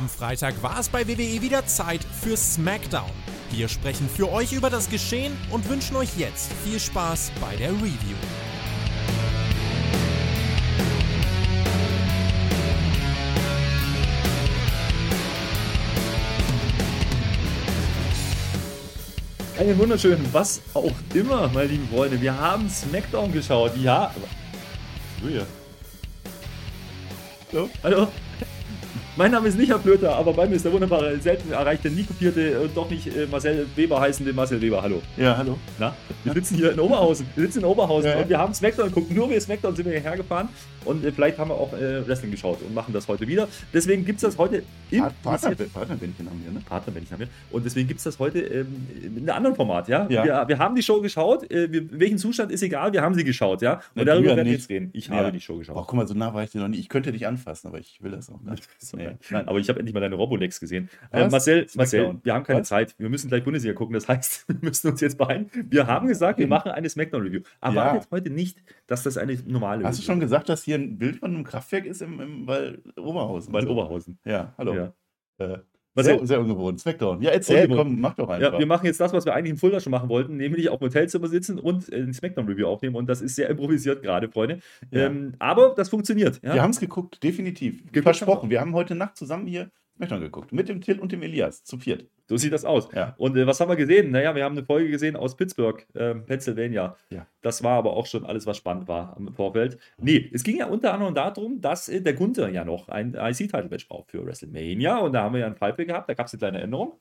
Am Freitag war es bei WWE wieder Zeit für SmackDown. Wir sprechen für euch über das Geschehen und wünschen euch jetzt viel Spaß bei der Review. Einen wunderschönen, was auch immer, meine lieben Freunde. Wir haben SmackDown geschaut. Ja. Julia. Hallo? Hallo? Mein Name ist nicht Herr Flöter, aber bei mir ist der wunderbare, selten erreichte, nie kopierte und doch nicht äh, Marcel Weber heißende Marcel Weber. Hallo. Ja, hallo. Na? Wir sitzen hier in Oberhausen. Wir sitzen in Oberhausen Ja. und wir haben Smackdown geguckt. Nur wir Smackdown sind wir hierher gefahren und äh, vielleicht haben wir auch äh, Wrestling geschaut und machen das heute wieder. Deswegen gibt es das heute im Partner, Partnerbändchen haben wir, ne? Partner, wenn ich haben will. Und deswegen gibt es das heute ähm, in einem anderen Format, ja? Ja. Wir, wir haben die Show geschaut, äh, wir, welchen Zustand ist egal, wir haben sie geschaut, ja? Und Na, darüber du ja werden wir jetzt reden. Ich Ja. habe die Show geschaut. Oh, guck mal, so nah war ich dir noch nie. Ich könnte dich anfassen, aber ich will das auch nicht. So, Nee. nein. Aber ich habe endlich mal deine Robolex gesehen. Äh? Marcel, Marcel, wir haben keine Was? Zeit. Wir müssen gleich Bundesliga gucken. Das heißt, wir müssen uns jetzt beeilen. Wir haben gesagt, wir machen eine Smackdown-Review. Erwartet heute nicht, dass das eine normale Hast du Review schon gesagt, dass hier ein Bild von einem Kraftwerk ist im, im Wall Oberhausen? Weil Oberhausen. Ja, hallo. Ja. Äh, sehr, sehr ungewohnt. Smackdown. Ja, erzähl, Ungewohnt. komm, mach doch einfach. Ja, wir machen jetzt das, was wir eigentlich im Fulda schon machen wollten, nämlich auf dem Hotelzimmer sitzen und äh, ein Smackdown-Review aufnehmen. Und das ist sehr improvisiert gerade, Freunde. Ja. Ähm, aber das funktioniert. Ja? Wir haben es geguckt, definitiv. Geguckt Versprochen. Wir haben heute Nacht zusammen hier Smackdown geguckt. Mit dem Till und dem Elias. Zu viert. So sieht das aus. Ja. Und äh, was haben wir gesehen? Naja, wir haben eine Folge gesehen aus Pittsburgh, ähm, Pennsylvania. Ja. Das war aber auch schon alles, was spannend war im Vorfeld. Nee, es ging ja unter anderem darum, dass äh, der Gunther ja noch ein IC-Title-Match braucht für WrestleMania. Und da haben wir ja einen Pfeife gehabt, da gab es eine kleine Änderung.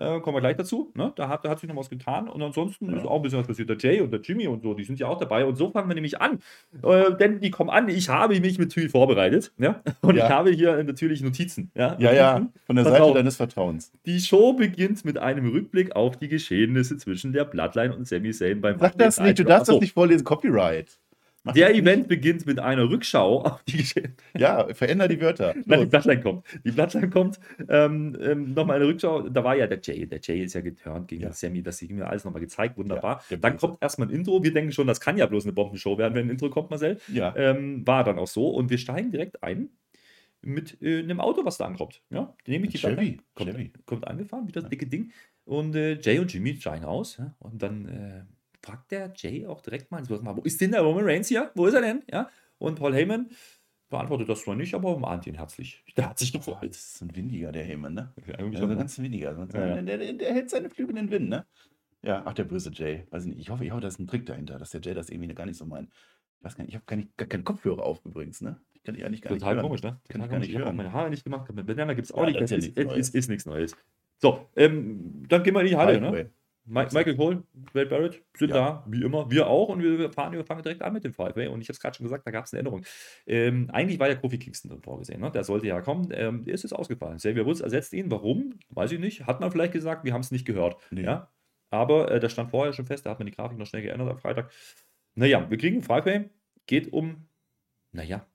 Äh, kommen wir gleich dazu. Ne? Da, hat, da hat sich noch was getan. Und ansonsten Ja. ist auch ein bisschen was passiert. Der Jay und der Jimmy und so, die sind ja auch dabei. Und so fangen wir nämlich an. Äh, denn die kommen an. Ich habe mich mit Tui vorbereitet. Ja? Und Ja. ich habe hier natürlich Notizen. Ja, Ja, ja. Von der Pass Seite deines Vertrauens. Die Show beginnt mit einem Rückblick auf die Geschehnisse zwischen der Bloodline und Sami Zayn beim Sag das nicht, du darfst Achso, das nicht vorlesen. Copyright. Der. Event beginnt mit einer Rückschau auf die. Ja, veränder die Wörter. Nein, die Los. Bloodline kommt. Die Bloodline kommt. Ähm, ähm, nochmal eine Rückschau. Da war ja der Jay. Der Jay ist ja geturnt gegen Ja. den Sammy. Das ist mir alles nochmal gezeigt. Wunderbar. Ja, dann kommt erstmal ein Intro. Wir denken schon, das kann ja bloß eine Bombenshow werden, wenn ein Intro kommt, Marcel. Ja. Ähm, war dann auch so. Und wir steigen direkt ein mit äh, einem Auto, was da ankommt. Ja, nämlich die Chevy. Kommt, Chevy. kommt angefahren, wie das dicke Ding. Und äh, Jay und Jimmy steigen aus. Ja? Und dann äh, fragt der Jay auch direkt mal, wo ist denn der Roman Reigns hier? Wo ist er denn? Ja? Und Paul Heyman beantwortet das zwar nicht, aber umarmt ihn herzlich. Der hat sich gefreut. das ist ein windiger, der Heyman, ne? Ja, Also ganz windiger. Also Ja, ja. Der, der, der hält seine Flügel in den Wind, ne? Ja, ach, der böse Jay. Nicht, ich hoffe, ich hoffe, da ist ein Trick dahinter, dass der Jay das irgendwie gar nicht so meint. Ich weiß gar nicht, ich habe gar, nicht- gar keinen Kopfhörer auf übrigens, ne? Ich kann die eigentlich gar Total nicht hören. komisch, ne? Kann ich gar komisch. nicht Ich habe hören. meine Haare nicht gemacht. Mit Banana gibt es auch nicht. das ist nichts Neues. So, ähm, dann gehen wir in die Halle, ne? Highway. Mi Michael Cole, Wade Barrett sind Ja. da, wie immer. Wir auch und wir fahren, wir fangen direkt an mit dem Five-Way. Und ich habe es gerade schon gesagt, da gab es eine Änderung. Ähm, eigentlich war ja Kofi Kingston drin vorgesehen, ne? der sollte ja kommen. Ähm, der ist jetzt ausgefallen. Xavier Woods ersetzt ihn. Warum? Weiß ich nicht. Hat man vielleicht gesagt, wir haben es nicht gehört. Nee. Ja? Aber äh, das stand vorher schon fest, da hat man die Grafik noch schnell geändert am Freitag. Naja, wir kriegen Five-Way. Geht um, naja,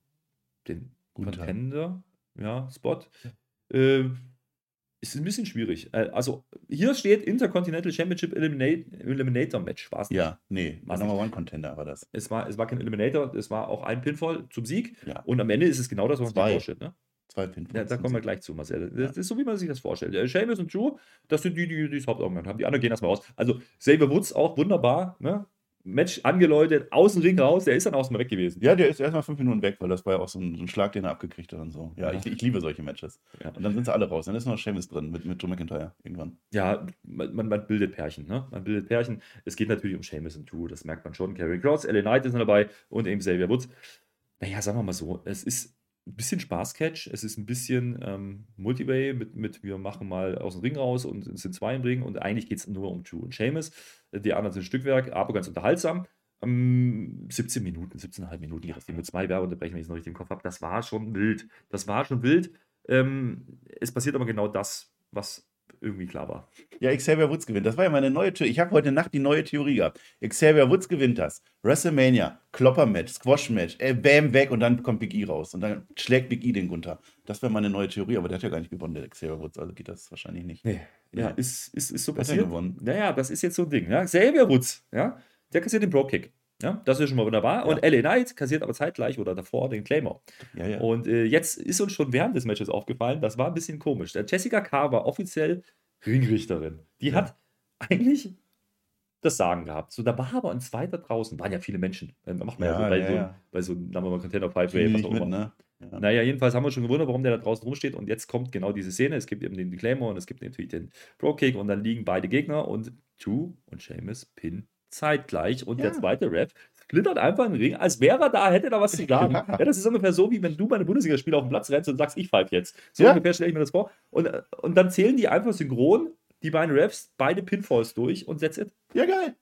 den Gunther. Contender, ja, Spot. Äh, ist ein bisschen schwierig. Äh, also, hier steht Intercontinental Championship Eliminate, Eliminator Match. War es nicht. Ja, nee, Was Number One Contender war das. Es war, es war kein Eliminator, es war auch ein Pinfall zum Sieg. Ja. Und am Ende ist es genau das, was man vorstellt. Ne? Zwei Pinfalls. Ja, da kommen wir gleich zu, Marcel. Das ist so, wie man sich das vorstellt. Äh, Sheamus und Drew, das sind die, die die das Hauptaugenmerk haben. Die anderen gehen erstmal raus. Also, Xavier Woods auch wunderbar. Ne? Match angeläutet, außen Ring raus, der ist dann außen weg gewesen. Ja, der ist erstmal fünf Minuten weg, weil das war ja auch so ein, so ein Schlag, den er abgekriegt hat und so. Ja, Ja. Ich, ich liebe solche Matches. Ja. Und dann sind sie alle raus. Dann ist noch Seamus drin mit, mit Drew McIntyre irgendwann. ja, man, man, bildet Pärchen, ne? Man bildet Pärchen. Es geht natürlich um Seamus und Drew, das merkt man schon. Carrie Cross, LA Knight ist noch dabei und eben Xavier Woods. Naja, sagen wir mal so, es ist ein bisschen Spaßcatch, es ist ein bisschen ähm, Multiway mit, mit, wir machen mal aus dem Ring raus und es sind zwei im Ring und eigentlich geht es nur um Drew und Seamus. Die anderen sind Stückwerk, aber ganz unterhaltsam. Ähm, 17 Minuten, 17,5 Minuten, Ding mit zwei Werbeunterbrechungen, wenn ich es noch richtig im Kopf habe. Das war schon wild. Das war schon wild. Ähm, es passiert aber genau das, was irgendwie klar war. Ja, Xavier Woods gewinnt. Das war ja meine neue Theorie. Ich habe heute Nacht die neue Theorie gehabt. Xavier Woods gewinnt das. WrestleMania, Klopper-Match, Squash-Match, äh, Bam weg und dann kommt Big E raus. Und dann schlägt Big E den Gunther. Das wäre meine neue Theorie, aber der hat ja gar nicht gewonnen, der Xavier Woods. Also geht das wahrscheinlich nicht. Nee. Ja, Nee. ist, ist, ist so hat passiert. gewonnen? Naja, das ist jetzt so ein Ding. Ja? Xavier Woods, ja, der kassiert den Bro-Kick. Ja, das ist schon mal wunderbar. Und LA Knight kassiert aber zeitgleich oder davor den Claymore. Ja, ja. Und äh, jetzt ist uns schon während des Matches aufgefallen, das war ein bisschen komisch. Der Jessica K. war offiziell Ringrichterin. Die Ja. hat eigentlich das Sagen gehabt. So, da war aber ein zweiter draußen. Waren ja viele Menschen. Äh, Macht man ja, Ja, so bei, ja, so, ja. bei so, sagen wir mal, Container die Way, was auch immer. ne? Ja. Naja, jedenfalls haben wir schon gewundert, warum der da draußen rumsteht. Und jetzt kommt genau diese Szene. Es gibt eben den Claymore und es gibt natürlich den Pro-Kick und dann liegen beide Gegner und Drew und Seamus pin zeitgleich. Und der Ja. zweite Ref flittert einfach in den Ring, als wäre er da, hätte da was zu sagen. Ja. Ja, das ist ungefähr so, wie wenn du bei einem Bundesligaspiel auf den Platz rennst und sagst, ich pfeife jetzt. So Ja. ungefähr stelle ich mir das vor. Und, äh, und dann zählen die einfach synchron, die beiden Refs, beide Pinfalls durch und that's it. Ja, geil.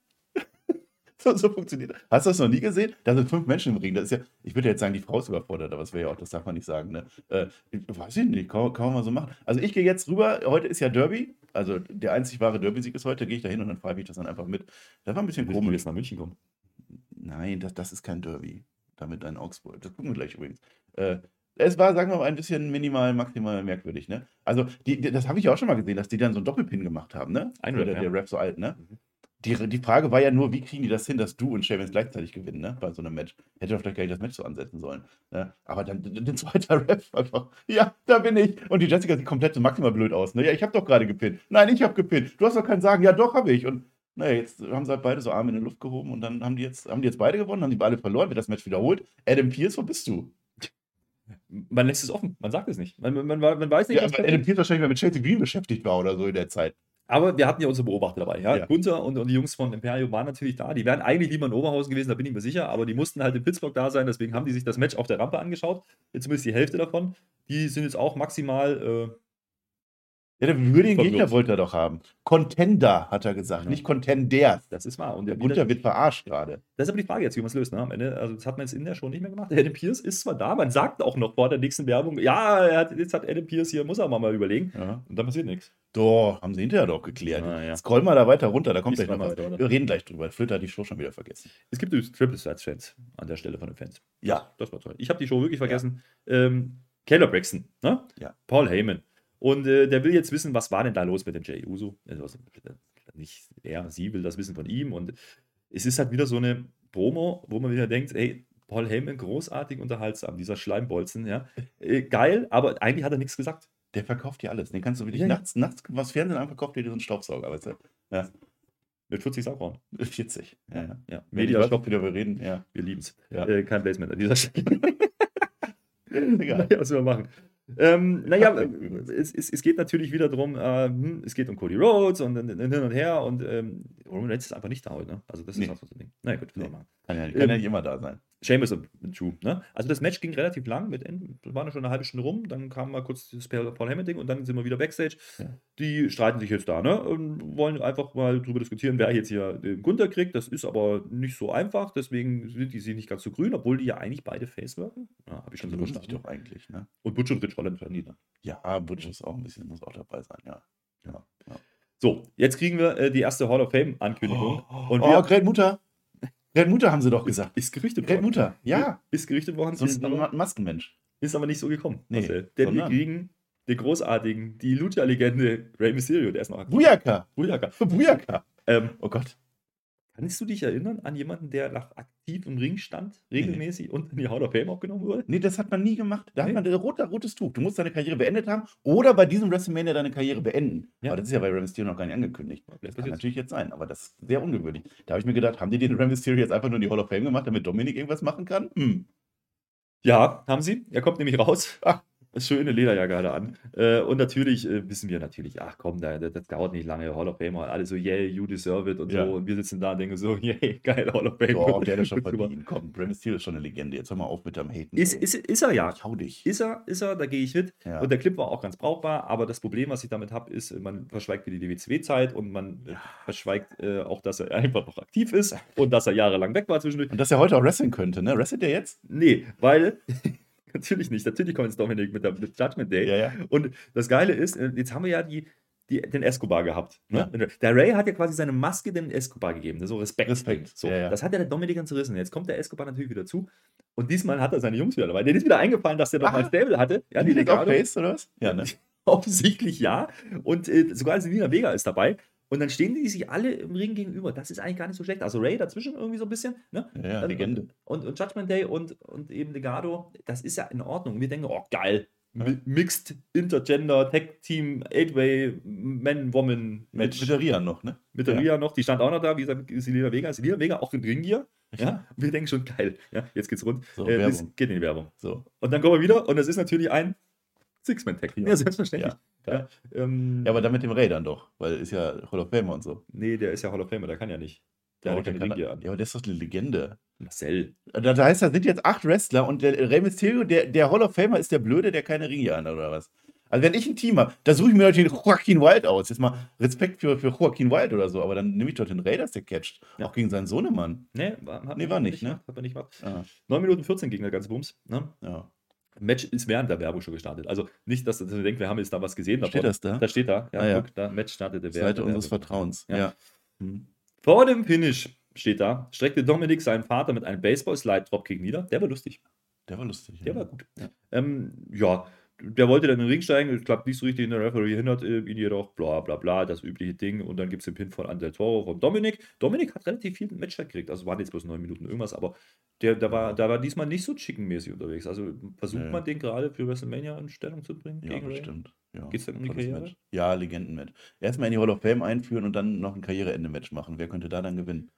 So, so funktioniert das. Hast du das noch nie gesehen? Da sind fünf Menschen im Ring. Das ist ja, ich würde jetzt sagen, die Frau ist überfordert, aber das wäre ja auch, das darf man nicht sagen. Ne? Äh, weiß ich nicht, kann, kann man mal so machen. Also ich gehe jetzt rüber, heute ist ja Derby, also der einzig wahre Derby-Sieg ist heute, gehe ich da hin und dann pfeife ich das dann einfach mit. Das war ein bisschen Komisch, komisch. jetzt nach München kommen. Nein, das, das ist kein Derby. Damit ein Augsburg. Das gucken wir gleich übrigens. Äh, es war, sagen wir mal, ein bisschen minimal, maximal merkwürdig, ne? Also, die, die, das habe ich auch schon mal gesehen, dass die dann so einen Doppelpin gemacht haben, ne? Ein Oder Rap, der, ja. der Rap so alt, ne? Mhm. Die, die Frage war ja nur, wie kriegen die das hin, dass du und Sheamus gleichzeitig gewinnen, ne? Bei so einem Match. Hätte doch vielleicht gar nicht das Match so ansetzen sollen. Ne? Aber dann den zweiter Rap einfach, ja, da bin ich. Und die Jessica sieht komplett maximal blöd aus, ne? Ja, ich habe doch gerade gepinnt. Nein, ich habe gepinnt. Du hast doch keinen Sagen. Ja, doch, habe ich. Und naja, jetzt haben sie halt beide so Arme in die Luft gehoben und dann haben die jetzt, haben die jetzt beide gewonnen, haben die beide verloren, wird das Match wiederholt. Adam Pierce, wo bist du? Man lässt es offen, man sagt es nicht. Man, man, man, weiß nicht, Ja, passiert. Adam Pierce wahrscheinlich mal mit Chelsea Green beschäftigt war oder so in der Zeit. Aber wir hatten ja unsere Beobachter dabei. Ja? Ja. Gunther und, und die Jungs von Imperium waren natürlich da. Die wären eigentlich lieber in Oberhausen gewesen, da bin ich mir sicher. Aber die mussten halt in Pittsburgh da sein. Deswegen haben die sich das Match auf der Rampe angeschaut. Jetzt zumindest die Hälfte davon. Die sind jetzt auch maximal. Äh, Ja, der würdigen Verwirrt. Gegner wollte er doch haben. Contender, hat er gesagt, Ja. nicht Contenders. das ist wahr. Und Der Gunther wird verarscht gerade. das ist aber die Frage jetzt, wie man es löst. Ne? Am Ende, also das hat man jetzt in der Show nicht mehr gemacht. Adam Pierce ist zwar da, man sagt auch noch vor der nächsten Werbung, ja, er hat, jetzt hat Adam Pierce hier, muss er mal, mal überlegen. Ja. Und dann passiert nichts. Doch, haben sie hinterher doch geklärt. Ah, ja. Scroll mal da weiter runter, da kommt gleich noch mal was. weiter? Wir reden gleich drüber. Flitter hat die Show schon wieder vergessen. Es gibt übrigens Triple Threats Fans an der Stelle von den Fans. Ja. Das war toll. Ich habe die Show wirklich vergessen. Ähm, Caleb Braxton, ne? Ja. Paul Heyman. Und äh, der will jetzt wissen, was war denn da los mit dem Jay Uso? Also, nicht er, sie will das wissen von ihm. Und es ist halt wieder so eine Promo, wo man wieder denkt, hey, Paul Heyman, großartig unterhaltsam, dieser Schleimbolzen, ja. Äh, geil, aber eigentlich hat er nichts gesagt. Der verkauft dir alles. Den kannst du wirklich Ja, nachts, nachts was Fernsehen an, verkauft dir diesen Staubsauger, weißt du? Ja. Mit 40 Saugrauen. 40. Ja, ja. Ja, Media Stopp, wieder wir reden, ja. wir lieben es. Ja. Äh, kein Placement an dieser Stelle. Egal. Was wir machen. Ähm, naja, Ja, äh, es, es, es geht natürlich wieder darum, äh, hm, es geht um Cody Rhodes und, und, und hin und her und ähm, Roman Reigns ist einfach nicht da heute. Ne? Also das ist Nee. auch so ein Ding. Na gut, Nee. Kann ja, kann ja Ähm, nicht immer da sein. Sheamus und Drew. Ne? Also das Match ging relativ lang, mit End, war schon eine halbe Stunde rum, dann kam mal kurz das Paul Heyman Ding und dann sind wir wieder Backstage. Ja. Die streiten sich jetzt da ne? und wollen einfach mal drüber diskutieren, wer jetzt hier den Gunter kriegt. Das ist aber nicht so einfach, deswegen sind die sich nicht ganz so grün, obwohl die ja eigentlich beide Face wirken. Ja, Habe ich schon so verstanden. doch eigentlich, ne? Und Butch und Rich Holland werden die ne? Ja, Butch ist auch ein bisschen, muss auch dabei sein, ja. ja. ja. So, jetzt kriegen wir äh, die erste Hall of Fame-Ankündigung. und oh, wir, Gret Mutter. Gret Mutter haben sie doch gesagt. ist gerichtet worden. Mutter, ja. Ist gerichtet worden, So ist, ein aber, Ma- Maskenmensch. ist aber nicht so gekommen. Nee, Marcel. Denn wir kriegen den großartigen, die Lucha-Legende Rey Mysterio, der ist noch aktiv. Bujaka. Bujaka. Bujaka. Ähm, Oh Gott. Kannst du dich erinnern an jemanden, der nach aktiv im Ring stand, regelmäßig und in die Hall of Fame aufgenommen wurde? Nee, das hat man nie gemacht. Da Nee. hat man ein roter, rotes Tuch. Du musst deine Karriere beendet haben oder bei diesem WrestleMania deine Karriere beenden. Ja. Aber das ist ja bei Rey Mysterio noch gar nicht angekündigt. Vielleicht Kann passiert's. natürlich jetzt sein, aber das ist sehr ungewöhnlich. Da habe ich mir gedacht, haben die den Rey Mysterio jetzt einfach nur in die Hall of Fame gemacht, damit Dominik irgendwas machen kann? Hm. Ja, haben sie. Er kommt nämlich raus. Ah. Schöne Lederjacke hat er an. Äh, und natürlich äh, wissen wir natürlich, ach komm, da, das, das dauert nicht lange, Hall of Fame, alle so, yay, you deserve it und Ja. so. Und wir sitzen da und denken so, yay, geil, Hall of Fame. Doch, der hat schon verdient. Komm, Rey Mysterio ist schon eine Legende. Jetzt hör mal auf mit dem Haten. Ist, ist, ist er ja. Ich hau dich. Ist er, ist er, da gehe ich mit. Ja. Und der Clip war auch ganz brauchbar, aber das Problem, was ich damit habe, ist, man verschweigt die WCW-Zeit und man äh, verschweigt äh, auch, dass er einfach noch aktiv ist und dass er jahrelang weg war zwischendurch. Und dass er heute auch wrestlen könnte, ne? Wrestelt er jetzt? Nee, weil, natürlich nicht, natürlich kommt jetzt Dominik mit der mit Judgment Day. ja. Und das Geile ist, äh, jetzt haben wir ja die, die, den Escobar gehabt. Ne? Ja. Der Ray hat ja quasi seine Maske dem Escobar gegeben, ne? so Respekt. Respekt, So, ja, ja. Das hat ja der Dominik dann zerrissen. Jetzt kommt der Escobar natürlich wieder zu. Und diesmal hat er seine Jungs wieder dabei. Denen ist wieder eingefallen, dass der doch Ah. mal Stable hatte. Ja, die Legado. auch Face, oder was? Ja, ne? Offensichtlich ja. Und äh, sogar Selina Vega ist dabei. Und dann stehen die sich alle im Ring gegenüber. Das ist eigentlich gar nicht so schlecht. Also Ray dazwischen irgendwie so ein bisschen. Ne? Ja, Dann- Legende. Und, und Judgment Day und, und eben Legado, das ist ja in Ordnung. Wir denken, oh geil. Mixed, Intergender, Tag Team, Eight-Way, Man-Woman Mit, Match. mit der Ria noch, ne? Mit der Ja. Ria noch, die stand auch noch da, wie gesagt, Selina Vega. Selina Vega auch in Ringgear. Ja, wir denken schon geil. Ja, jetzt geht's rund. So, äh, geht in die Werbung. So. Und dann kommen wir wieder und das ist natürlich ein Six-Man-Tag. Ja. Ja, selbstverständlich. Ja, Ja, ähm, Ja, aber dann mit dem Ray dann doch, weil ist ja Hall of Famer und so. nee, der ist ja Hall of Famer, der kann ja nicht. Der Ja, hat ja keine Ringgear an. ja, aber der ist doch eine Legende. Marcel. Da, da heißt, da sind jetzt acht Wrestler und der Rey Mysterio, der, der Hall of Famer ist der Blöde, der keine Ringe an hat, oder was? Also wenn ich ein Team habe, da suche ich mir natürlich den Joaquin Wild aus. Jetzt mal Respekt für, für Joaquin Wild oder so, aber dann nehme ich doch den Raiders, der catcht. Ja. Auch gegen seinen Sohnemann. Nee, war, Nee, war nicht, ne? gemacht, Hat man nicht gemacht. Ah, 9 Minuten 14 ging der ganze Bums. Ne? ja. Match ist während der Werbung schon gestartet. Also nicht, dass ihr denkt, wir haben jetzt da was gesehen. Steht davon. das da? Da steht da. Ja, Ah, ja. guck, da Match startete während Seite der unseres Werbung. Vertrauens. Ja. Ja. Hm. Vor dem Finish steht da, streckte Dominik seinen Vater mit einem Baseball-Slide-Dropkick nieder. Der war lustig. Der war lustig. Der ja. war gut. Ja. Ähm, ja, der wollte dann in den Ring steigen. Ich glaube, nicht so richtig. Der Referee hindert äh, ihn jedoch. Bla, bla, bla. Das übliche Ding. Und dann gibt es den Pin von Andel Toro von Dominik. Dominik hat relativ viel Matchzeit gekriegt. Also waren jetzt bloß neun Minuten irgendwas. Aber der, der, war, der war diesmal nicht so chickenmäßig unterwegs. Also versucht Nee. man den gerade für WrestleMania in Stellung zu bringen? Ja, gegen bestimmt. Ja, Geht's dann um die Karriere? Match. Ja, Legendenmatch. Erstmal in die Hall of Fame einführen und dann noch ein Karriereende-Match machen. Wer könnte da dann gewinnen?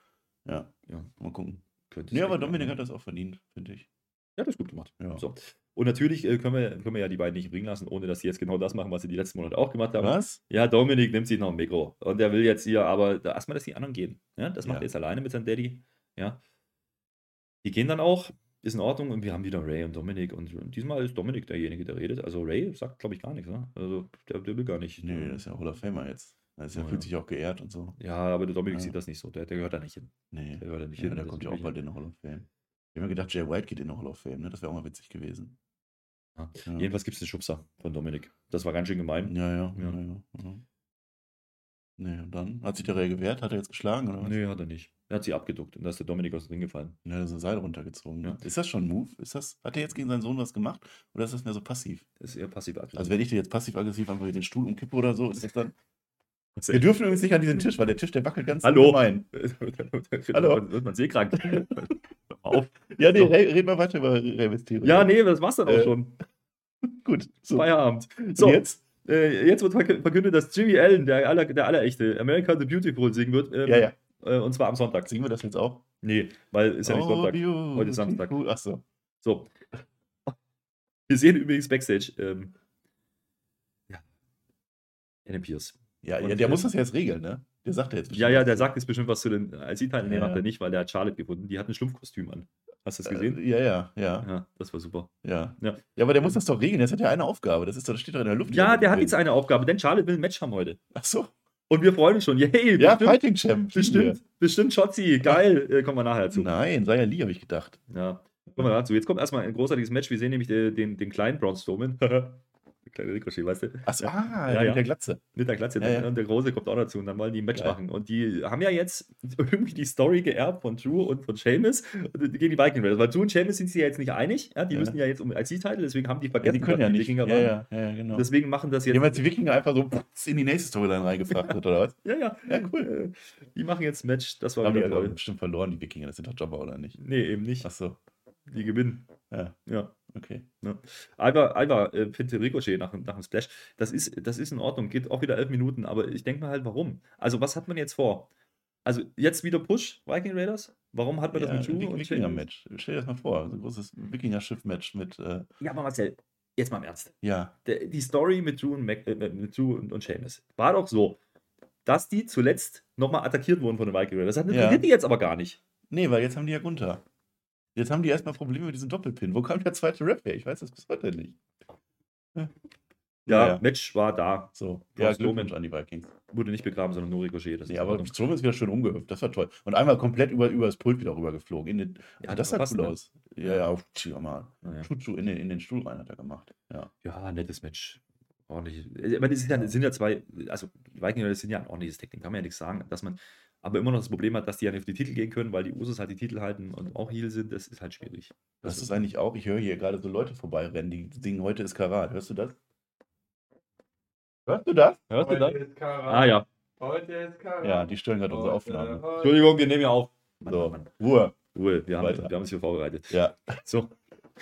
Ja, Ja, mal gucken. könnte Nee, es aber Dominik machen. hat das auch verdient, finde ich. Ja, das ist gut gemacht. Ja. So. Und natürlich äh, können, wir, können wir ja die beiden nicht Ring lassen, ohne dass sie jetzt genau das machen, was sie die letzten Monate auch gemacht haben. Was? Ja, Dominik nimmt sich noch ein Mikro. Und der will jetzt hier, aber da erstmal, dass die anderen gehen. Ja, das macht Ja. er jetzt alleine mit seinem Daddy. Ja. Die gehen dann auch, ist in Ordnung. Und wir haben wieder Ray und Dominik. Und diesmal ist Dominik derjenige, der redet. Also Ray sagt, glaube ich, gar nichts. Ne? Also der, der will gar nicht. Nee, das ist ja Hall of Famer jetzt. Also, er Oh, fühlt ja. sich auch geehrt und so. ja, aber der Dominik Ja. sieht das nicht so. Der, der gehört da nicht hin. Nee. Der gehört da nicht Ja, hin. der kommt ja auch bald in den Hall of Fame. Ich habe mir gedacht, Jay White geht in den Hall of Fame, ne? Das wäre auch mal witzig gewesen. Ja. Ja. Jedenfalls gibt es den Schubser von Dominik. Das war ganz schön gemein. Ja, ja, Ja. ja, ja. Nee, und dann? Hat sich der Ray gewehrt? Hat er jetzt geschlagen oder was? Nee, hat er nicht. Er hat sie abgeduckt und da ist der Dominik aus dem Ring gefallen. Ja, da ist ein Seil runtergezogen. Ja. Ist das schon ein Move? Ist das, hat er jetzt gegen seinen Sohn was gemacht? Oder ist das mehr so passiv? Das ist eher passiv Also wenn ich dir jetzt passiv-aggressiv einfach den Stuhl umkippe oder so, ist das dann. Wir dürfen übrigens nicht an diesen Tisch, weil der Tisch, der wackelt ganz Hallo? gemein. Hallo? Wird man seekrank. Auf. Ja, nee, So. Ray, red mal weiter über Mysterio. Ja, nee, das war's dann auch Äh, schon. Gut. So. Feierabend. Und So, jetzt? äh, jetzt wird verkü- verkündet, dass Jimmy Allen, der, aller, der allerechte, America the Beautiful singen wird. ähm, Ja, ja. Äh, und zwar am Sonntag. Singen wir das jetzt auch? Nee, weil ist ja nicht Sonntag. Audio, Heute ist Samstag. Beautiful. Ach so. So. Wir sehen übrigens Backstage. Ähm, ja. Adam Pierce. Ja, ja, der äh, muss das jetzt regeln, ne? Der sagt ja jetzt Ja, ja, was der sagt jetzt bestimmt was zu den IC-Teilen. Nee, Ja. macht er nicht, weil der hat Charlotte gefunden. Die hat ein Schlumpfkostüm an. Hast du das gesehen? Äh, ja, ja, ja, Ja, das war super. ja. Ja. Ja, aber der muss das doch regeln. Das hat ja eine Aufgabe. Das ist das steht doch in der Luft. Ja, der hat jetzt eine Aufgabe, denn Charlotte will ein Match haben heute. Ach so. Und wir freuen uns schon. Yay, Ja, bestimmt, Fighting Champ. bestimmt, bestimmt Schotzi. Geil. Äh, kommen wir nachher zu. Nein, sei ja Lee, habe ich gedacht. Ja, kommen wir dazu. Jetzt kommt erstmal ein großartiges Match. Wir sehen nämlich den, den, den kleinen Braun Strowman. der kleine Ricochet, weißt du? Ach so, ah, Ja, mit ja. der Glatze. Mit der Glatze. Ja, ja. Und der Große kommt auch dazu. Und dann wollen die ein Match machen. Und die haben ja jetzt irgendwie die Story geerbt von Drew und von Seamus gegen die Viking Raiders. Weil Drew und Seamus sind sich ja jetzt nicht einig. Ja, die Ja. müssen ja jetzt um IC-Titel, deswegen haben die Ja, vergessen, die können ja nicht. Wikinger Ja, waren. ja, ja, genau. Deswegen machen das Die jetzt. haben jetzt die Wikinger einfach so in die nächste Storyline reingefrachtet, oder was? Ja, ja. Ja, cool. Äh, Die machen jetzt ein Match. Das war Haben die wieder aber toll. bestimmt verloren, die Wikinger. Das sind doch Jobber, oder nicht? Nee, eben nicht. Ach so. Die gewinnen. Ja, Ja. okay. Alba, Alba äh, Pinte Ricochet nach, nach dem Splash, das ist, das ist in Ordnung, geht auch wieder elf Minuten, aber ich denke mal halt, warum? Also, was hat man jetzt vor? Also, jetzt wieder Push, Viking Raiders? Warum hat man Ja, das mit Drew Wik- und Wikinger-Match. Stell dir das mal vor. So ein großes Wikinger-Schiff-Match mit, äh, Ja, aber Marcel, jetzt mal im Ernst. ja, Der, die Story mit Drew, und, Mac, äh, mit Drew und, und Seamus war doch so, dass die zuletzt nochmal attackiert wurden von den Viking Raiders. Das Ja. die jetzt aber gar nicht. Nee, weil jetzt haben die ja Gunther. Jetzt haben die erstmal Probleme mit diesem Doppelpin. Wo kam der zweite Rap her? Ich weiß das bis heute nicht. Ja, Naja, Match war da. so. Ja. Glückwunsch an die Vikings. Wurde nicht begraben, sondern nur Ricochet. Das Nee, aber. Strom ist wieder schön umgehüpft. Das war toll. Und einmal komplett über, über das Pult wieder rübergeflogen. In den, Ja, also das sah cool aus. Ja, ja, auf, tschüss, mal. Naja. Chuchu in den, in den Stuhl rein hat er gemacht. Ja. Ja, nettes Match. Ordentlich. Aber das sind ja, das sind ja zwei, also die Viking Raiders sind ja ein ordentliches Technik, kann man ja nichts sagen, dass man aber immer noch das Problem hat, dass die ja nicht auf die Titel gehen können, weil die Usos halt die Titel halten und auch Heal sind, das ist halt schwierig. Das ist eigentlich auch, ich höre hier gerade so Leute vorbeirennen, die singen, heute ist Karat. Hörst du das? Hörst du das? Hörst du das? Heute ist Karat. Ah ja. Heute ist Karat. Ja, die stören gerade unsere Heute, Aufnahme. heute. Entschuldigung, wir nehmen ja auf. Mann, So, Mann, Mann. Ruhe. Ruhe, wir haben, Weiter. wir haben uns hier vorbereitet. Ja, So,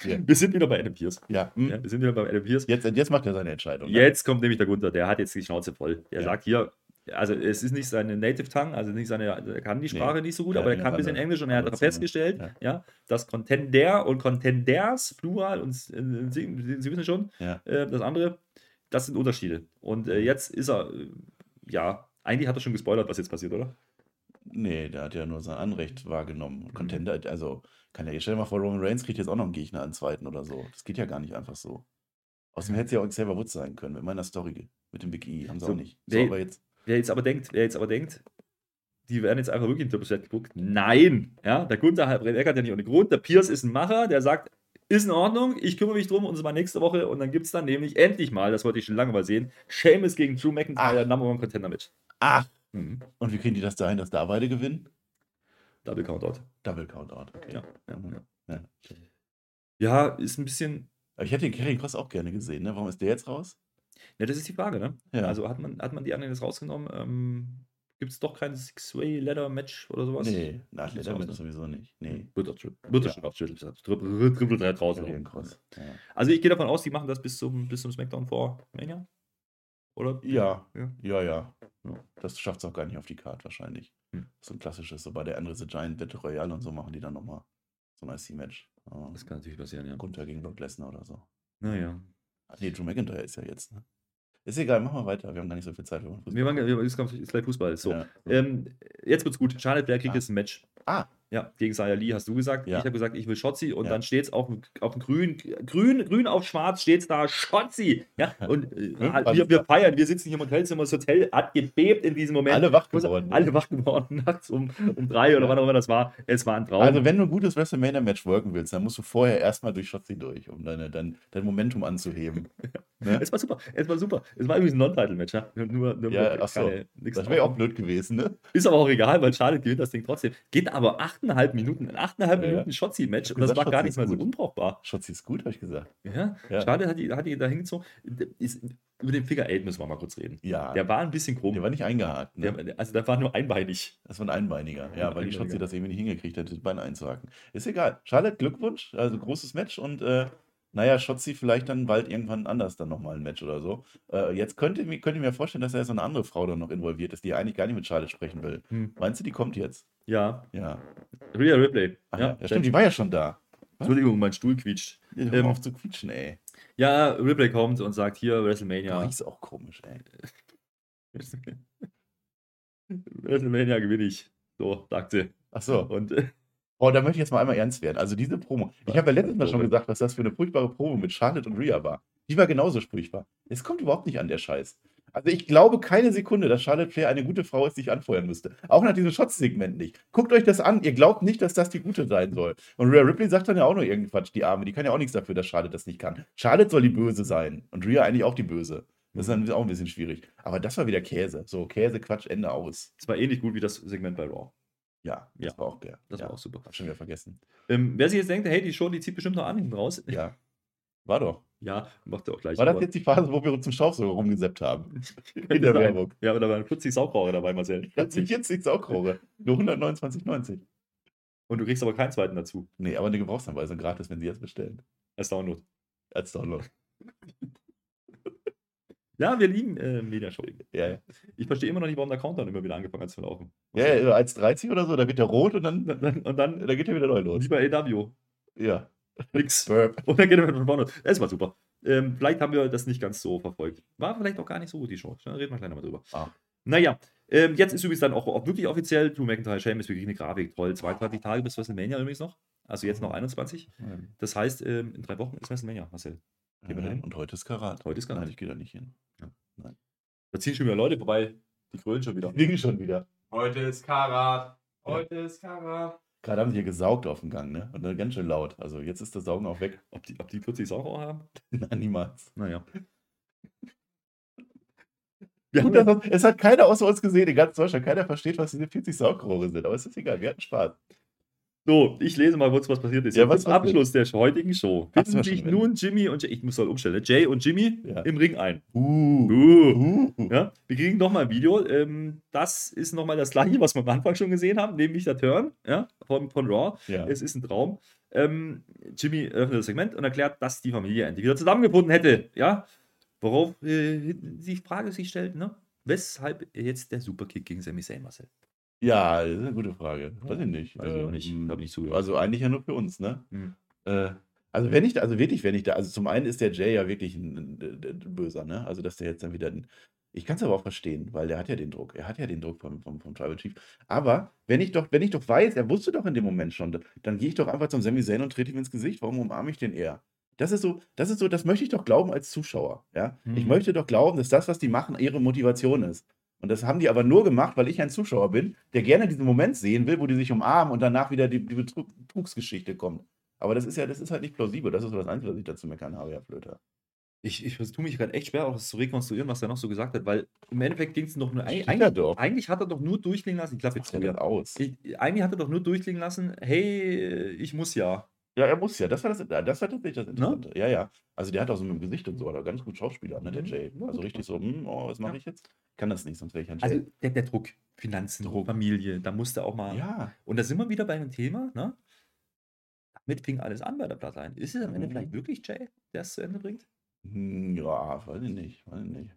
Ja. wir sind wieder bei Adam Pierce. ja. Hm. Ja, wir sind wieder bei Adam Pierce. Jetzt, jetzt macht er seine Entscheidung. ne? Jetzt kommt nämlich der Gunther, der hat jetzt die Schnauze voll. Der Ja. sagt hier, also es ist nicht seine Native Tongue, also nicht seine, er kann die Sprache nicht so gut, Ja, aber er kann ein bisschen Englisch und er hat Zunge. festgestellt, Ja. ja. dass Contender und Contenders, Plural und äh, Sie, Sie wissen schon, Ja. äh, das andere, das sind Unterschiede. Und äh, jetzt ist er, ja, eigentlich hat er schon gespoilert, was jetzt passiert, oder? Nee, der hat ja nur sein Anrecht wahrgenommen. Mhm. Contender, also kann ja, stell dir mal vor, Roman Reigns kriegt jetzt auch noch einen Gegner einen zweiten oder so. Das geht ja gar nicht einfach so. Außerdem hätte es ja auch Xavier Woods sein können, mit meiner Story, mit dem Big E. Haben sie So, auch nicht. So, nee. aber jetzt, Wer jetzt aber denkt, wer jetzt aber denkt, die werden jetzt einfach wirklich in Triple Threat geguckt. Nein! Ja, der Gunther hat ja nicht ohne Grund. Der Pierce ist ein Macher, der sagt, ist in Ordnung, ich kümmere mich drum und zwar nächste Woche und dann gibt es dann nämlich endlich mal, das wollte ich schon lange mal sehen, Sheamus gegen Drew McIntyre, Ah. Number One Contender Match. ach, Mhm. und wie kriegen die das dahin, dass da beide gewinnen? Double Countout. Double Countout, okay. Ja, ja, ja. Ja. Ja, ist ein bisschen, Aber ich hätte den Karrion Cross auch gerne gesehen, ne? Warum ist der jetzt raus? Ja, das ist die Frage, ne? Ja. Also hat man, hat man die anderen jetzt rausgenommen? Ähm, gibt es doch kein Six-Way-Ladder-Match oder sowas? Nee, nach mit ne? sowieso nicht. Nee. Wird doch schon, wird doch schon auf Triple Threat. Cross. Ja. Also ich gehe davon aus, die machen das bis zum, bis zum Smackdown vor Mania. Oder? Ja, Ja. ja, ja. Ja. Das schafft es auch gar nicht auf die Card wahrscheinlich. Hm. So ein klassisches, so bei der Andre the Giant Battle Royale und so machen die dann nochmal so ein IC-Match. Das kann natürlich passieren, ja. Gunther gegen Brock Lesnar oder so. Naja. Ach nee, Drew McIntyre ist ja jetzt. Ne? Ist egal, machen wir weiter. Wir haben gar nicht so viel Zeit. Wir machen Wir waren, wir, es kommt ist gleich Fußball. So. Ja. Ähm, jetzt wird's gut. Charlotte Flair kriegt Ah. jetzt ein Match. Ah, Ja, gegen Saya Lee hast du gesagt. Ja. Ich habe gesagt, ich will Schotzi und Ja. dann steht es auf, dem- auf Grün, grün, grün auf schwarz steht es da Schotzi. Ja, und äh, Alles wir, wir feiern, wir sitzen hier im Hotelzimmer, das Hotel hat gebebt in diesem Moment. alle wach geworden. Alle wach geworden, nachts um, um drei oder Ja. wann auch immer das war. Es war ein Traum. Also, wenn du ein gutes WrestleMania-Match worken willst, dann musst du vorher erstmal durch Shotzi durch, um deine, dein, dein Momentum anzuheben. Ne? Es war super, es war super. Es war übrigens ein Non-Title-Match, ja. Nur, nur Ja, nur ach so. keine- nichts Das wäre auch blöd gewesen, ne? Ist aber auch egal, weil Charlotte gewinnt das Ding trotzdem. Geht aber 8,5 Minuten, ein 8,5 Ja. Minuten Shotzi-Match Ich und das war gar nicht mal so unbrauchbar. Shotzi ist gut, habe ich gesagt. Ja, Ja. Charlotte hat die, hat die da hingezogen. Über den Figure 8 müssen wir mal kurz reden. Ja, Der war ein bisschen krumm. der war nicht eingehakt. Ne? Der, also der war nur einbeinig. Das war ein Einbeiniger. Ja, Ein weil die. Schotzi das irgendwie nicht hingekriegt hat, das Bein einzuhaken. Ist egal. Charlotte, Glückwunsch. Also großes Match und äh, naja, Schotzi vielleicht dann bald irgendwann anders dann nochmal ein Match oder so. Äh, jetzt könnte ich, mir- könnte ich mir vorstellen, dass da jetzt so eine andere Frau dann noch involviert ist, die eigentlich gar nicht mit Charlotte sprechen will. Hm. Meinst du, die kommt jetzt? Ja, Ja. Rhea Ripley. Ach, ja, ja, stimmt, die war ja schon da. Entschuldigung, mein Stuhl quietscht. Hör Ähm, auf zu quietschen, ey. Ja, Ripley kommt und sagt hier Ja. WrestleMania. ist auch komisch, ey. WrestleMania gewinne ich. So, sagt sie. Ach so. Und äh, Oh, da möchte ich jetzt mal einmal ernst werden. Also diese Promo. Ich habe ja letztes Mal schon gesagt, was das für eine furchtbare Promo mit Charlotte und Rhea war. Die war genauso furchtbar. Es kommt überhaupt nicht an, der Scheiß. Also ich glaube keine Sekunde, dass Charlotte Flair eine gute Frau ist, die ich anfeuern müsste. Auch nach diesem Shots-Segment nicht. Guckt euch das an. Ihr glaubt nicht, dass das die Gute sein soll. Und Rhea Ripley sagt dann ja auch nur irgendeinen Quatsch, die Arme. Die kann ja auch nichts dafür, dass Charlotte das nicht kann. Charlotte soll die Böse sein. Und Rhea eigentlich auch die Böse. Das ist dann auch ein bisschen schwierig. Aber das war wieder Käse. So, Käse, Quatsch, Ende aus. es war ähnlich gut wie das Segment bei Raw. Ja, das Ja. war auch der. Das ja, war auch super. Hab schon wieder vergessen. Ähm, wer sich jetzt denkt, hey, die Show, die zieht bestimmt noch an hinten raus. Ja. War doch. Ja, macht er auch gleich. War das jetzt die Phase, wo wir uns zum Staubsauger rumgeseppt haben? In der sein. Werbung. Ja, aber da waren 40 Saugrohre dabei, Marcel. Das sind jetzt nichts Saugrohre. Nur 129,90. Und du kriegst aber keinen zweiten dazu. Nee, aber eine Gebrauchsanweisung gratis, wenn Sie jetzt bestellen. Als Download. Als Download. Ja, wir lieben äh, Mediashowing. Ja, ja. Ich verstehe immer noch nicht, warum der Countdown immer wieder angefangen hat zu laufen. Ja, ja, als 30 oder so, da wird der rot und dann, Und dann, und dann da geht er wieder neu los. wie bei AW. Ja. Nix. Burp. Und dann geht er mit von vorne. Das war super. Ähm, vielleicht haben wir das nicht ganz so verfolgt. War vielleicht auch gar nicht so gut, die Show. Da reden wir gleich nochmal drüber. Ah. Naja, ähm, jetzt ist übrigens dann auch, auch wirklich offiziell Drew McIntyre, Sheamus, wir kriegen eine Grafik. Toll. 22 Tage bis WrestleMania übrigens noch. Also jetzt noch 21. Das heißt, ähm, in drei Wochen ist WrestleMania, Marcel. Gehen wir da hin? Und heute ist Karat. Heute ist Karat. Nein, ich gehe da nicht hin. Da ziehen schon wieder Leute vorbei. Die grölen schon wieder. Liegen schon wieder. Heute ist Karat. Heute ist Karat. Gerade haben sie hier gesaugt auf dem Gang, ne? Und dann ganz schön laut. Also jetzt ist das Saugen auch weg. Ob die, ob die 40 Saugrohr haben? Nein, niemals. Naja. Das, es hat keiner außer uns gesehen, in ganz Deutschland. Keiner versteht, was diese 40 Saugrohre sind. Aber es ist egal, wir hatten Spaß. So, ich lese mal kurz, was passiert ist. Ja, was- zum Abschluss der heutigen Show finden sich nun Jimmy und Jay, ich muss halt umstellen, ne? Jay und Jimmy Ja. im Ring ein. Uh. Uh. Uh. Ja, wir kriegen nochmal ein Video. Ähm, das ist nochmal das gleiche, was wir am Anfang schon gesehen haben, nämlich der Turn ja, von, von Raw. Ja. Es ist ein Traum. Ähm, Jimmy öffnet das Segment und erklärt, dass die Familie endlich wieder zusammengefunden hätte. Ja, worauf äh, die Frage sich stellt, ne? weshalb jetzt der Superkick gegen Sami Zayn, Marcel? Ja, das ist eine gute Frage. Weiß ich nicht. Ich auch nicht. Hab nicht zugehört. Also eigentlich ja nur für uns, ne? Mhm. Äh, also wenn ich, da- also wirklich, wenn ich da, also zum einen ist der Jay ja wirklich ein, ein, ein, Böser, ne? Also dass der jetzt dann wieder, ein, ich kann es aber auch verstehen, weil der hat ja den Druck, er hat ja den Druck vom, vom, vom Tribal Chief. Aber wenn ich doch, wenn ich doch weiß, er wusste doch in dem Moment schon, dann, gehe ich doch einfach zum Sami Zayn und trete ihm ins Gesicht. Warum umarme ich den eher? Das ist so, das ist so, das möchte ich doch glauben als Zuschauer, ja? Ich Mhm. möchte doch glauben, dass das, was die machen, ihre Motivation ist. Und das haben die aber nur gemacht, weil ich ein Zuschauer bin, der gerne diesen Moment sehen will, wo die sich umarmen und danach wieder die, die Betrug, Betrugsgeschichte kommt. Aber das ist ja, das ist halt nicht plausibel. Das ist so das Einzige, was ich dazu meckern habe, Herr Flöter. Ich, ich tue mich gerade echt schwer, auch das zu rekonstruieren, was er noch so gesagt hat, weil im Endeffekt ging es noch nur. Steht Eigentlich, eigentlich hat er doch nur durchklingen lassen. Ich glaube, jetzt er aus? Ich, eigentlich hat er doch nur durchklingen lassen, hey, ich muss ja. Ja, er muss ja. Das war, das, das war tatsächlich das Interessante. Ja, ja. Also der hat auch so mit dem Gesicht und so, oder ganz gut Schauspieler, ne, der Mhm. Jay. Ja, Also richtig so, hm, oh, was mache Ja. ich jetzt? Kann das nicht, sonst wäre ich ein Jay. Also der, der Druck, Finanzen, Druck. Familie, da musste auch mal. ja. Und da sind wir wieder bei einem Thema, ne? Damit fing alles an bei der Bloodline. Ist es am Ende Mhm. vielleicht wirklich Jay, der es zu Ende bringt? Hm, Ja, weiß ich nicht, weiß ich nicht.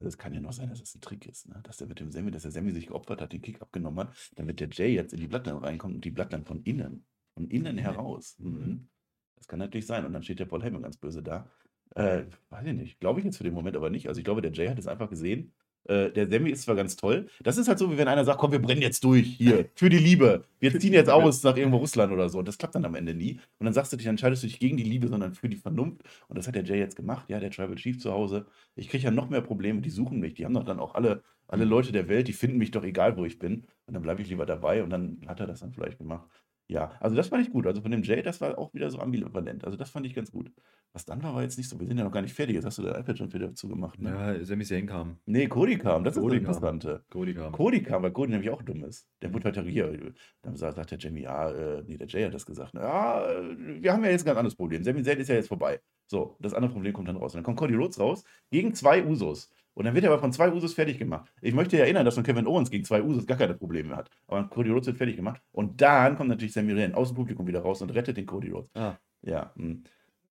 Also Es kann ja noch sein, dass es ein Trick ist, ne? dass der mit dem Sammy, dass der Sammy sich geopfert hat, den Kick abgenommen hat, damit der Jay jetzt in die Bloodline reinkommt und die Bloodline von innen, von innen Mhm. heraus. Mhm. Mhm. Das kann natürlich sein. Und dann steht der Paul Heyman ganz böse da. Äh, weiß ich nicht. Glaube ich jetzt für den Moment aber nicht. Also ich glaube, der Jay hat es einfach gesehen. Äh, der Sammy ist zwar ganz toll. Das ist halt so, wie wenn einer sagt, komm, wir brennen jetzt durch hier, für die Liebe. Wir ziehen jetzt aus nach irgendwo Russland oder so. Und das klappt dann am Ende nie. Und dann sagst du dich, dann entscheidest du dich gegen die Liebe, sondern für die Vernunft. Und das hat der Jay jetzt gemacht. Ja, der Tribal Chief zu Hause. Ich kriege ja noch mehr Probleme. Die suchen mich. Die haben doch dann auch alle, alle Leute der Welt, die finden mich doch egal, wo ich bin. Und dann bleibe ich lieber dabei. Und dann hat er das dann vielleicht gemacht. Ja, also das fand ich gut. Also von dem Jay, das war auch wieder so ambivalent. Also das fand ich ganz gut. Was dann war, war jetzt nicht so. Wir sind ja noch gar nicht fertig. Jetzt hast du dein iPad schon wieder zugemacht. Ne? Ja, Sami Zayn kam. Nee, Cody kam. Das Cody ist das. Interessante. Cody kam. Cody kam, weil Cody nämlich auch dumm ist. Der wurde halt hier. Dann sagt, der Jamie, ja, äh, nee, der Jay hat das gesagt. ne, Ja, äh, wir haben ja jetzt ein ganz anderes Problem. Sami Zayn ist ja jetzt vorbei. So, das andere Problem kommt dann raus. Und dann kommt Cody Rhodes raus gegen zwei Usos. Und dann wird er aber von zwei Usos fertig gemacht. Ich möchte ja erinnern, dass von Kevin Owens gegen zwei Usos gar keine Probleme hat. Aber Cody Rhodes wird fertig gemacht. Und dann kommt natürlich Sami Zayn aus dem Publikum wieder raus und rettet den Cody Rhodes. Ah, Ja, hm.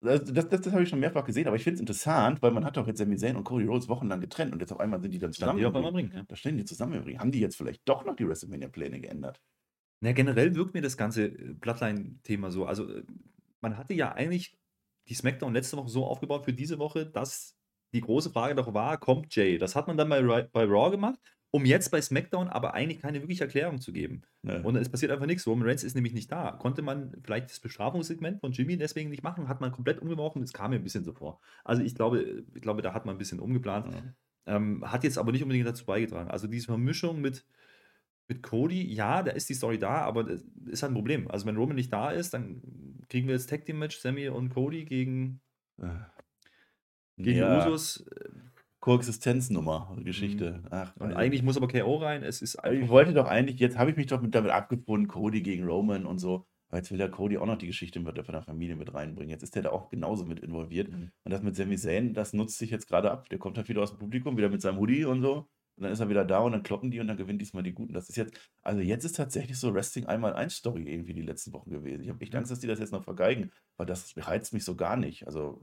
das, das, das, das habe ich schon mehrfach gesehen, aber ich finde es interessant, weil man hat doch jetzt Sami Zayn und Cody Rhodes wochenlang getrennt und jetzt auf einmal sind die dann zusammen. die bringen. Ja. Da stehen die zusammen. Haben die jetzt vielleicht doch noch die WrestleMania-Pläne geändert? Na, generell wirkt mir das ganze äh, Bloodline-Thema so. Also, äh, man hatte ja eigentlich die SmackDown letzte Woche so aufgebaut für diese Woche, dass die große Frage doch war, kommt Jay? Das hat man dann bei, bei Raw gemacht, um jetzt bei SmackDown aber eigentlich keine wirkliche Erklärung zu geben. Ne. Und es passiert einfach nichts. Roman Reigns ist nämlich nicht da. Konnte man vielleicht das Bestrafungssegment von Jimmy deswegen nicht machen? Hat man komplett umgeworfen? Das kam mir ein bisschen so vor. Also ich glaube, ich glaube, da hat man ein bisschen umgeplant. Ja. Ähm, hat jetzt aber nicht unbedingt dazu beigetragen. Also diese Vermischung mit, mit Cody, ja, da ist die Story da, aber das ist halt ein Problem. Also wenn Roman nicht da ist, dann kriegen wir jetzt Tag Team Match Sammy und Cody gegen, Äh. Gegen ja, die Usos. Koexistenznummer, Geschichte. Ach, Und eigentlich muss aber KO rein. Es ist ich. ich wollte doch eigentlich, jetzt habe ich mich doch mit, damit abgefunden, Cody gegen Roman und so. Aber jetzt will der Cody auch noch die Geschichte mit, von der Familie mit reinbringen. Jetzt ist der da auch genauso mit involviert. Mhm. Und das mit Sami Zayn, das nutzt sich jetzt gerade ab. Der kommt halt wieder aus dem Publikum, wieder mit seinem Hoodie und so. Und dann ist er wieder da und dann kloppen die und dann gewinnen diesmal die Guten. Das ist jetzt, also jetzt ist tatsächlich so Wrestling einmal eins Story irgendwie die letzten Wochen gewesen. Ich habe echt Angst, dass die das jetzt noch vergeigen, weil das reizt mich so gar nicht. Also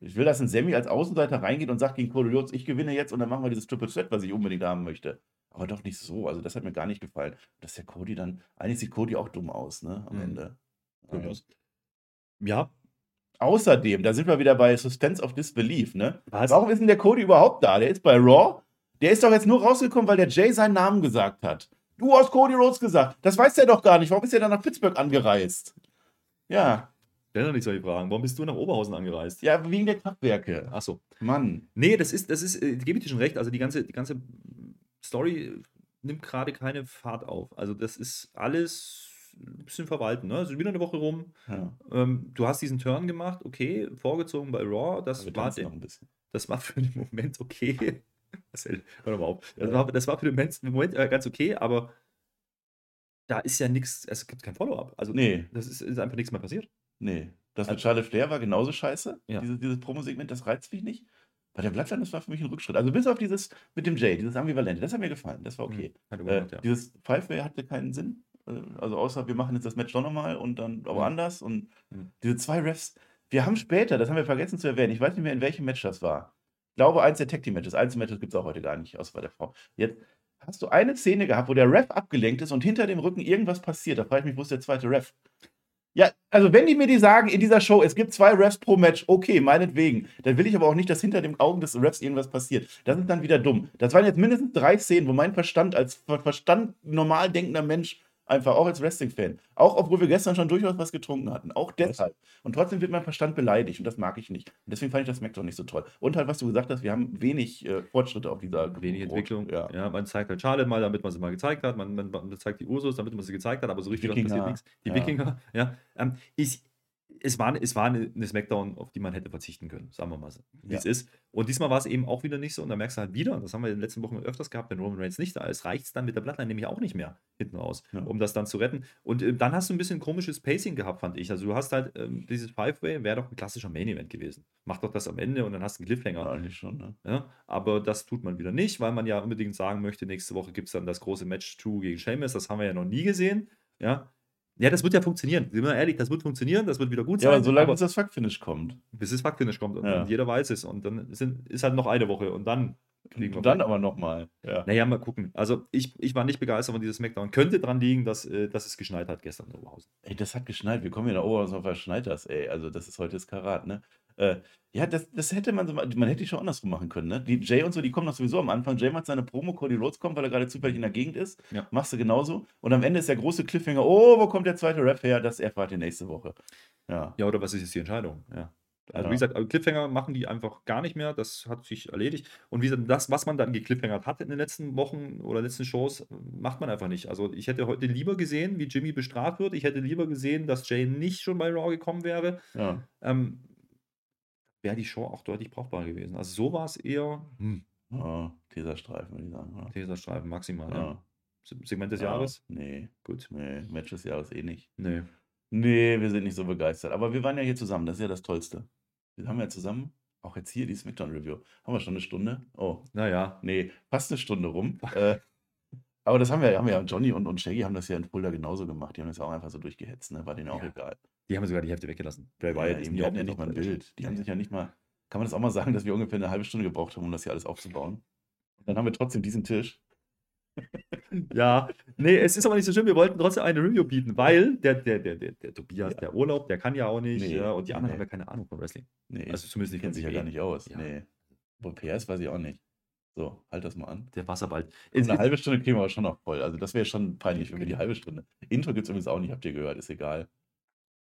ich will, dass ein Sammy als Außenseiter reingeht und sagt gegen Cody Rhodes, ich gewinne jetzt und dann machen wir dieses Triple Threat, was ich unbedingt haben möchte. Aber doch nicht so. Also das hat mir gar nicht gefallen. Dass der Cody dann, eigentlich sieht Cody auch dumm aus, ne, am Mhm. Ende. Durchaus. Ja, Außerdem, da sind wir wieder bei Suspense of Disbelief, ne? Was? Warum ist denn der Cody überhaupt da? Der ist bei Raw. Der ist doch jetzt nur rausgekommen, weil der Jay seinen Namen gesagt hat. Du hast Cody Rhodes gesagt. Das weiß der doch gar nicht. Warum ist er dann nach Pittsburgh angereist? Ja, stell doch nicht solche Fragen. Warum bist du nach Oberhausen angereist? ja, wegen der Kraftwerke. Achso. Mann. Nee, das ist, das ist, äh, gebe ich dir schon recht. Also die ganze, die ganze Story nimmt gerade keine Fahrt auf. Also das ist alles ein bisschen verwalten. Ne? Also wieder eine Woche rum. Ja, Ähm, du hast diesen Turn gemacht, okay, vorgezogen bei Raw. Das, war, tanzen de- noch ein bisschen. das war für den Moment okay. Marcel, hör doch mal auf. Das war, das war für den Moment, Moment äh, ganz okay, aber da ist ja nichts, es gibt kein Follow-up. Also Nee, das ist, ist einfach nichts mehr passiert. Nee. Das mit Also- Charlotte Flair war genauso scheiße. Ja. Dieses, dieses Promo-Segment, das reizt mich nicht. Bei der Bloodline, das war für mich ein Rückschritt. Also bis auf dieses mit dem Jay, dieses Ambivalente, das hat mir gefallen. Das war okay. Hat Äh, überhaupt, ja. Dieses Five-Way hatte keinen Sinn. Äh, Also außer wir machen jetzt das Match doch nochmal und dann aber Mhm. anders. Und Mhm. diese zwei Refs, wir haben später, das haben wir vergessen zu erwähnen, ich weiß nicht mehr, in welchem Match das war. Ich glaube, eins der Tag Team Matches. Einzelmatches gibt es auch heute gar nicht, außer bei der Frau. Jetzt hast du eine Szene gehabt, wo der Ref abgelenkt ist und hinter dem Rücken irgendwas passiert. Da frage ich mich, wo ist der zweite Ref? Ja, also wenn die mir die sagen in dieser Show, es gibt zwei Refs pro Match, okay, meinetwegen. Dann will ich aber auch nicht, dass hinter den Augen des Refs irgendwas passiert. Das ist dann wieder dumm. Das waren jetzt mindestens drei Szenen, wo mein Verstand als ver Verstand normal denkender Mensch einfach auch als Wrestling-Fan, auch obwohl wir gestern schon durchaus was getrunken hatten, auch deshalb. Und trotzdem wird mein Verstand beleidigt und das mag ich nicht. Und deswegen fand ich das Smackdown nicht so toll. Und halt, was du gesagt hast, wir haben wenig äh, Fortschritte auf dieser Wenig Entwicklung. Ja. Ja. man zeigt halt Charlotte mal, damit man sie mal gezeigt hat. Man, man, man zeigt die Usos, damit man sie gezeigt hat, aber so richtig Wikinger, passiert nichts. Die ja. Wikinger, ja. Ähm, ich, es war, es war eine, Smackdown, auf die man hätte verzichten können, sagen wir mal so, wie Ja. es ist. Und diesmal war es eben auch wieder nicht so. Und da merkst du halt wieder, und das haben wir in den letzten Wochen öfters gehabt, wenn Roman Reigns nicht da ist, reicht es dann mit der Bloodline nämlich auch nicht mehr hinten raus, Ja. um das dann zu retten. Und äh, dann hast du ein bisschen komisches Pacing gehabt, fand ich. Also du hast halt ähm, dieses Five-Way, wäre doch ein klassischer Main-Event gewesen. Mach doch das am Ende und dann hast du einen Cliffhanger. Ja, eigentlich schon, ne? Ja, aber das tut man wieder nicht, weil man ja unbedingt sagen möchte, nächste Woche gibt es dann das große Match 2 gegen Sheamus. Das haben wir ja noch nie gesehen. Ja, ja das wird ja funktionieren. Sind wir ehrlich, das wird funktionieren, das wird wieder gut Ja, sein. aber solange aber bis das Fuck-Finish kommt. bis das Fuck-Finish kommt und, Ja. und jeder weiß es. Und dann sind, ist halt noch eine Woche und dann Und dann aber nochmal. Ja. Naja, mal gucken. Also ich, ich war nicht begeistert von diesem Smackdown. Könnte dran liegen, dass, äh, dass es geschneit hat gestern in Oberhausen. Ey, das hat geschneit. Wir kommen hier nach Oberhausen auf was schneit das, ey. Also, das ist heute das Karat, ne? Äh, ja, das, das hätte man so, ma- man hätte die schon andersrum machen können, ne? Die Jay und so, die kommen doch sowieso am Anfang. Jay macht seine Promo, Cody Rhodes kommt, weil er gerade zufällig in der Gegend ist. Ja. Machst du genauso. Und am Ende ist der große Cliffhanger, oh, wo kommt der zweite Rap her? Das erfahrt ihr nächste Woche. Ja. Ja, oder was ist jetzt die Entscheidung? Ja. Also Ja. wie gesagt, also Cliffhanger machen die einfach gar nicht mehr. Das hat sich erledigt. Und wie gesagt, das, was man dann gecliffhangert hat in den letzten Wochen oder letzten Shows, macht man einfach nicht. Also ich hätte heute lieber gesehen, wie Jimmy bestraft wird. Ich hätte lieber gesehen, dass Jay nicht schon bei Raw gekommen wäre. ja. Ähm, wäre die Show auch deutlich brauchbar gewesen. Also so war es eher hm, ja. Teserstreifen, würde ich sagen. Ja. Teserstreifen maximal. Ja. Ja. Se- Segment des Ja. Jahres? Nee, Gut. nee, Match des Jahres eh nicht. Nee. Nee, wir sind nicht so begeistert. Aber wir waren ja hier zusammen, das ist ja das Tollste. Wir haben ja zusammen, auch jetzt hier die Smackdown-Review. Haben wir schon eine Stunde? Oh, Naja. nee, fast eine Stunde rum. äh, aber das haben wir, haben wir ja, Johnny und, und Shaggy haben das ja in Fulda genauso gemacht. Die haben das auch einfach so durchgehetzt, ne? War denen auch Ja. egal. Die haben sogar die Hälfte weggelassen. Bray Ja, Wyatt eben, die hatten ja nicht mal ein Bild. Die haben sich ja nicht mal, kann man das auch mal sagen, dass wir ungefähr eine halbe Stunde gebraucht haben, um das hier alles aufzubauen? Und dann haben wir trotzdem diesen Tisch. Ja, nee, es ist aber nicht so schlimm. Wir wollten trotzdem eine Review bieten, weil der, der, der, der, der Tobias, Ja. der Urlaub, der kann ja auch nicht. Nee, ja, und die anderen nee. haben ja keine Ahnung von Wrestling. Nee, Also zumindest nicht kennen sich ja gar nicht aus. Ja. Nee. Wo PS weiß ich auch nicht. So, halt das mal an. Der Wasserball. Es, eine halbe Stunde kriegen wir aber schon noch voll. Also das wäre schon peinlich, wenn wir die halbe Stunde. Intro gibt es übrigens auch nicht, habt ihr gehört, ist egal.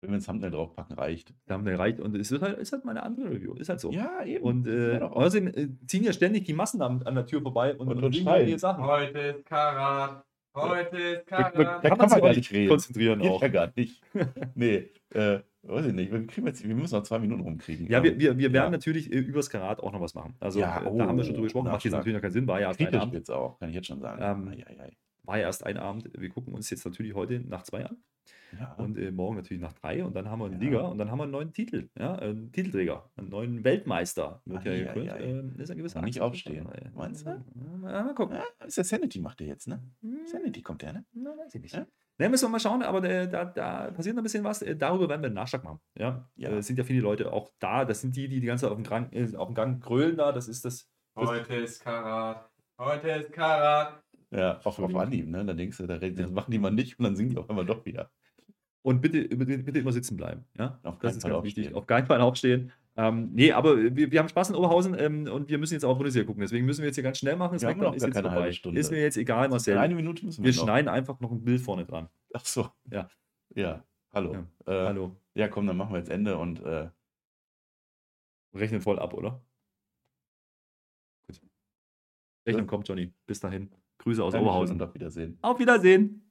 Wenn wir ein Thumbnail draufpacken, reicht. da haben wir erreicht und es ist halt, ist halt mal eine andere Review. Ist halt so. Ja, eben. Und äh, außerdem äh, ziehen ja ständig die Massen an, an der Tür vorbei und, Und- und, schreien. ihre Sachen. Heute ist Karat. Heute ist Da Karat. kann man man sich gar nicht reden. Konzentrieren Geht auch. ja gar nicht. nee, äh, weiß ich nicht. Wir, kriegen jetzt, wir müssen noch zwei Minuten rumkriegen. Ja, wir, wir, wir werden Ja. natürlich äh, übers Karat auch noch was machen. Also Ja, äh, da haben wir schon oh, drüber gesprochen. Macht jetzt natürlich noch keinen Sinn, war ja erst ein Kritisch Abend. jetzt auch, kann ich jetzt schon sagen. Ähm, Ei, ei, ei. War ja erst ein Abend. Wir gucken uns jetzt natürlich heute nach zwei an. Ja. Und äh, morgen natürlich nach drei und dann haben wir einen Ja. Liga und dann haben wir einen neuen Titel, ja, einen Titelträger, einen neuen Weltmeister wird ja gekrönt. Ähm, ist ein gewisser nicht aufstehen. dabei. Meinst du? Ja, mal gucken. ja, ist der Sanity macht der jetzt, ne? Hm, Sanity kommt der, ne? Na, weiß ich nicht. Ja? Ne, müssen wir mal schauen, aber äh, da, da passiert noch ein bisschen was. Äh, darüber werden wir einen Nachschlag machen. Ja, Ja. Äh, es sind ja viele Leute auch da. Das sind die, die die ganze Zeit auf dem Gang, äh, auf dem Gang grölen da. Das ist das. das Heute ist Karat. Heute ist Karat. Ja, auch auf Anhieb, ne? Dann denkst du, da reden- das machen die mal nicht und dann singen die auf einmal doch wieder. Und bitte, bitte, bitte immer sitzen bleiben. Ja? Auf das ist Fall ganz wichtig. aufstehen. Auf keinen Fall aufstehen. Ähm, nee, aber wir, wir haben Spaß in Oberhausen ähm, und wir müssen jetzt auch Bundesliga gucken. Deswegen müssen wir jetzt hier ganz schnell machen. Wir haben Smackdown noch ist jetzt keine vorbei. halbe Stunde. Ist mir jetzt egal, Marcel. Eine Minute müssen wir wir noch. schneiden einfach noch ein Bild vorne dran. Ach so. Ja. Ja, hallo. Ja, Äh, Hallo. Ja, komm, dann machen wir jetzt Ende und äh, Rechnen voll ab, oder? Gut. Rechnen Ja. kommt, Johnny. Bis dahin. Grüße aus Dankeschön Oberhausen. und auf Wiedersehen. Auf Wiedersehen.